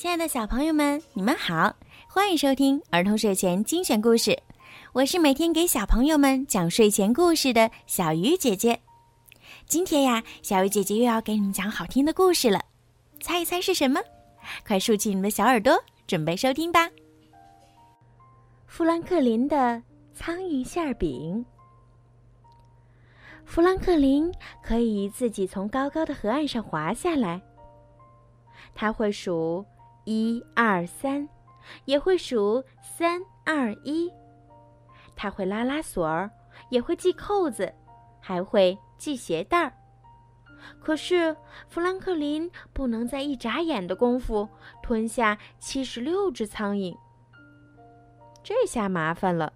亲爱的小朋友们，你们好，欢迎收听儿童睡前精选故事。我是每天给小朋友们讲睡前故事的小鱼姐姐。今天呀，小鱼姐姐又要给你们讲好听的故事了，猜一猜是什么？快竖起你们的小耳朵，准备收听吧。富兰克林的苍蝇馅饼。富兰克林可以自己从高高的河岸上滑下来。他会数一二三，也会数三二一。他会拉拉锁儿，也会系扣子，还会系鞋带儿。可是富兰克林不能在一眨眼的功夫吞下七十六只苍蝇。这下麻烦了。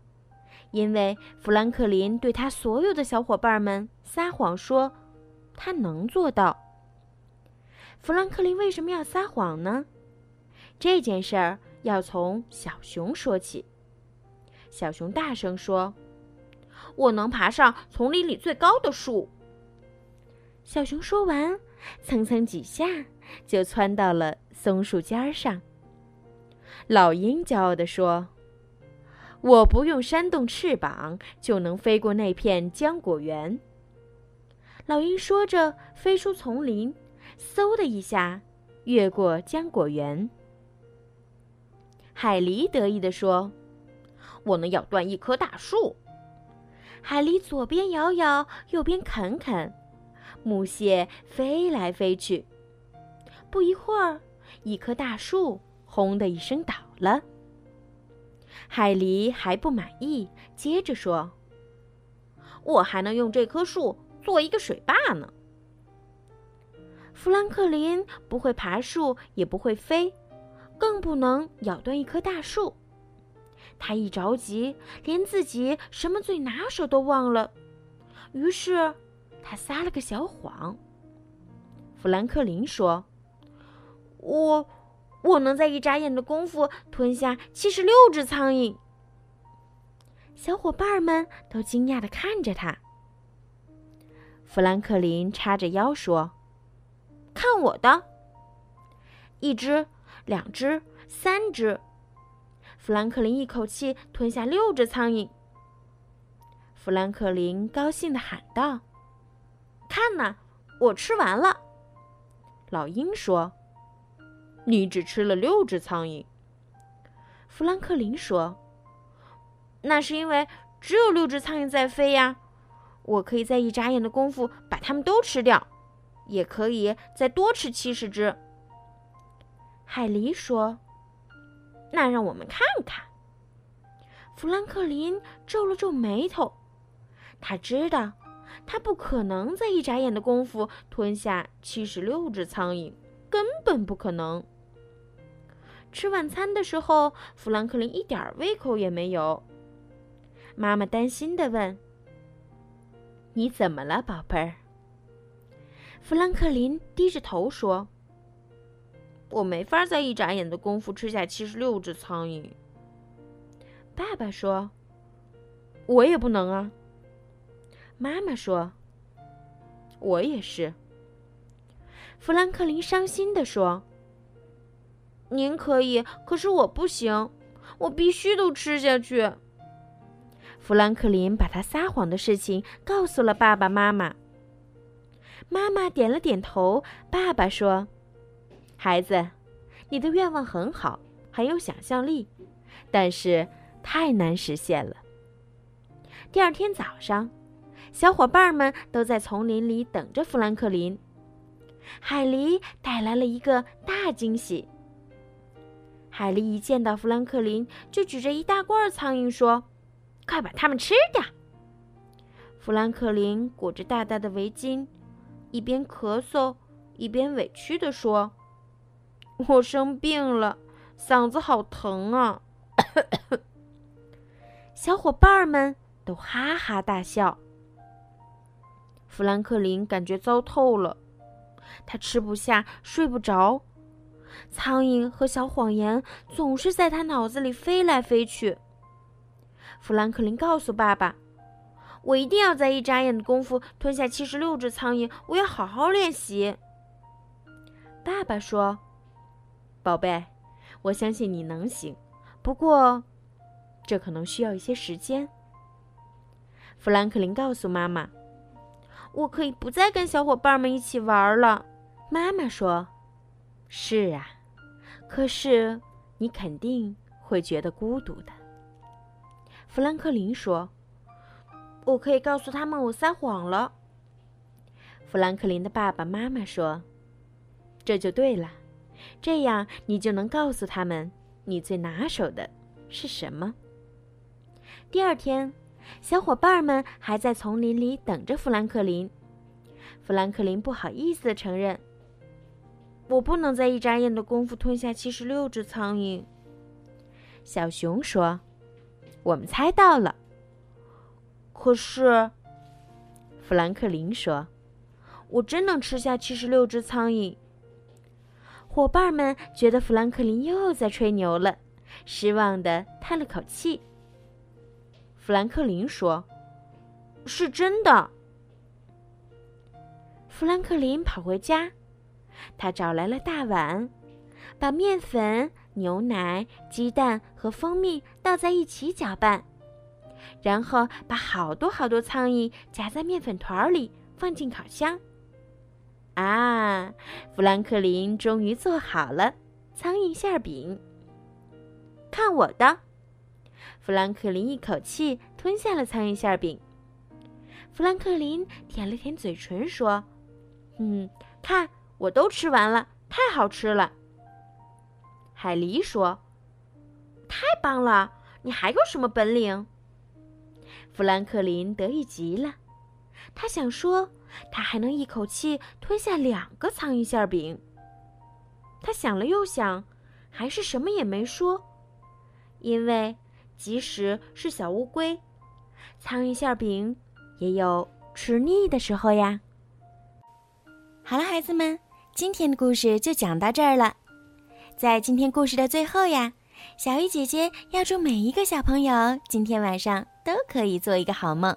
因为富兰克林对他所有的小伙伴们撒谎说，他能做到。富兰克林为什么要撒谎呢？这件事儿要从小熊说起。小熊大声说：“我能爬上丛林里最高的树。”小熊说完，蹭蹭几下就窜到了松树尖上。老鹰骄傲地说。我不用扇动翅膀就能飞过那片浆果园。老鹰说着，飞出丛林，嗖的一下，越过浆果园。海狸得意地说：“我能咬断一棵大树。”海狸左边咬咬，右边啃啃，木屑飞来飞去。不一会儿，一棵大树“轰”的一声倒了。海狸还不满意，接着说：“我还能用这棵树做一个水坝呢。”富兰克林不会爬树，也不会飞，更不能咬断一棵大树。他一着急，连自己什么最拿手都忘了。于是，他撒了个小谎。富兰克林说：“我……”我能在一眨眼的功夫吞下七十六只苍蝇。小伙伴们都惊讶的看着他。富兰克林叉着腰说：“看我的！”一只，两只，三只。富兰克林一口气吞下六只苍蝇。富兰克林高兴的喊道：“看呐，我吃完了！”老鹰说。你只吃了六只苍蝇，富兰克林说：“那是因为只有六只苍蝇在飞呀。我可以在一眨眼的功夫把它们都吃掉，也可以再多吃七十只。”海狸说：“那让我们看看。”富兰克林皱了皱眉头，他知道他不可能在一眨眼的功夫吞下七十六只苍蝇，根本不可能。吃晚餐的时候，富兰克林一点胃口也没有。妈妈担心的问：“你怎么了，宝贝儿？”富兰克林低着头说：“我没法在一眨眼的功夫吃下七十六只苍蝇。”爸爸说：“我也不能啊。”妈妈说：“我也是。”富兰克林伤心的说。您可以，可是我不行，我必须都吃下去。富兰克林把他撒谎的事情告诉了爸爸妈妈。妈妈点了点头。爸爸说：“孩子，你的愿望很好，很有想象力，但是太难实现了。”第二天早上，小伙伴们都在丛林里等着富兰克林。海狸带来了一个大惊喜。海狸一见到富兰克林，就举着一大罐苍蝇说：“快把它们吃掉！”富兰克林裹着大大的围巾，一边咳嗽一边委屈地说：“我生病了，嗓子好疼啊！” 小伙伴们都哈哈大笑。富兰克林感觉糟透了，他吃不下，睡不着。苍蝇和小谎言总是在他脑子里飞来飞去。富兰克林告诉爸爸：“我一定要在一眨眼的功夫吞下七十六只苍蝇，我要好好练习。”爸爸说：“宝贝，我相信你能行。不过，这可能需要一些时间。富兰克林告诉妈妈：“我可以不再跟小伙伴们一起玩了。”妈妈说：“是啊，可是你肯定会觉得孤独的。”富兰克林说：“我可以告诉他们我撒谎了。”富兰克林的爸爸妈妈说：“这就对了，这样你就能告诉他们你最拿手的是什么。”第二天，小伙伴们还在丛林里等着富兰克林。富兰克林不好意思的承认：“我不能在一眨眼的功夫吞下七十六只苍蝇。”小熊说：“我们猜到了。”可是，富兰克林说。我真能吃下七十六只苍蝇。伙伴们觉得富兰克林又在吹牛了，失望的叹了口气。富兰克林说：“是真的。”富兰克林跑回家，他找来了大碗，把面粉、牛奶、鸡蛋和蜂蜜倒在一起搅拌，然后把好多好多苍蝇夹在面粉团里，放进烤箱。啊，富兰克林终于做好了苍蝇馅饼。看我的！富兰克林一口气吞下了苍蝇馅饼。富兰克林舔了舔嘴唇，说：“嗯，看，我都吃完了，太好吃了。”海狸说：“太棒了！你还有什么本领？”富兰克林得意极了，他想说。他还能一口气吞下两个苍蝇馅饼。他想了又想，还是什么也没说，因为即使是小乌龟，苍蝇馅饼也有吃腻的时候呀。好了，孩子们，今天的故事就讲到这儿了。在今天故事的最后呀，小鱼姐姐要祝每一个小朋友今天晚上都可以做一个好梦。